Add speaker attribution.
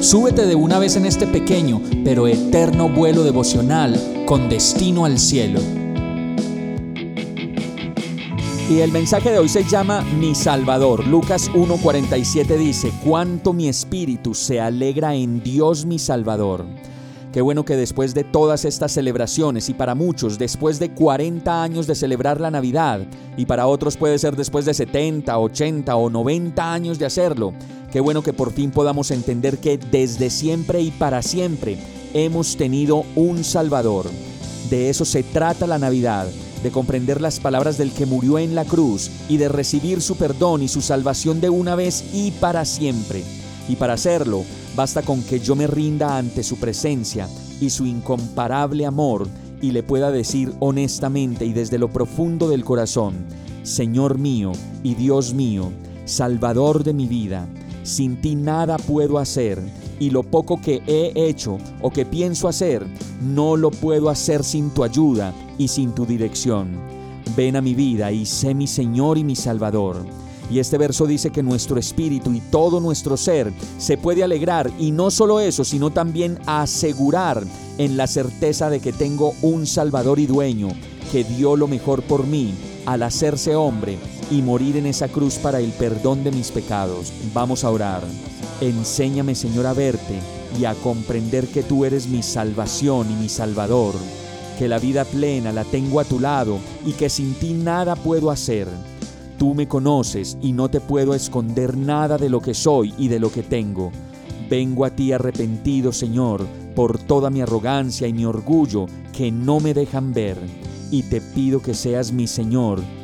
Speaker 1: súbete de una vez en este pequeño pero eterno vuelo devocional con destino al cielo. Y el mensaje de hoy se llama Mi Salvador. Lucas 1:47 dice, cuánto mi espíritu se alegra en Dios mi Salvador. Qué bueno que después de todas estas celebraciones y para muchos después de 40 años de celebrar la Navidad y para otros puede ser después de 70, 80 o 90 años de hacerlo, qué bueno que por fin podamos entender que desde siempre y para siempre hemos tenido un Salvador. De eso se trata la Navidad, de comprender las palabras del que murió en la cruz y de recibir su perdón y su salvación de una vez y para siempre. Y para hacerlo, Basta con que yo me rinda ante su presencia y su incomparable amor y le pueda decir honestamente y desde lo profundo del corazón, Señor mío y Dios mío, Salvador de mi vida, sin ti nada puedo hacer y lo poco que he hecho o que pienso hacer, no lo puedo hacer sin tu ayuda y sin tu dirección. Ven a mi vida y sé mi Señor y mi Salvador. Y este verso dice que nuestro espíritu y todo nuestro ser se puede alegrar y no solo eso, sino también asegurar en la certeza de que tengo un Salvador y dueño que dio lo mejor por mí al hacerse hombre y morir en esa cruz para el perdón de mis pecados. Vamos a orar. Enséñame, Señor, a verte y a comprender que tú eres mi salvación y mi Salvador, que la vida plena la tengo a tu lado y que sin ti nada puedo hacer. Tú me conoces y no te puedo esconder nada de lo que soy y de lo que tengo. Vengo a ti arrepentido, Señor, por toda mi arrogancia y mi orgullo que no me dejan ver, y te pido que seas mi Señor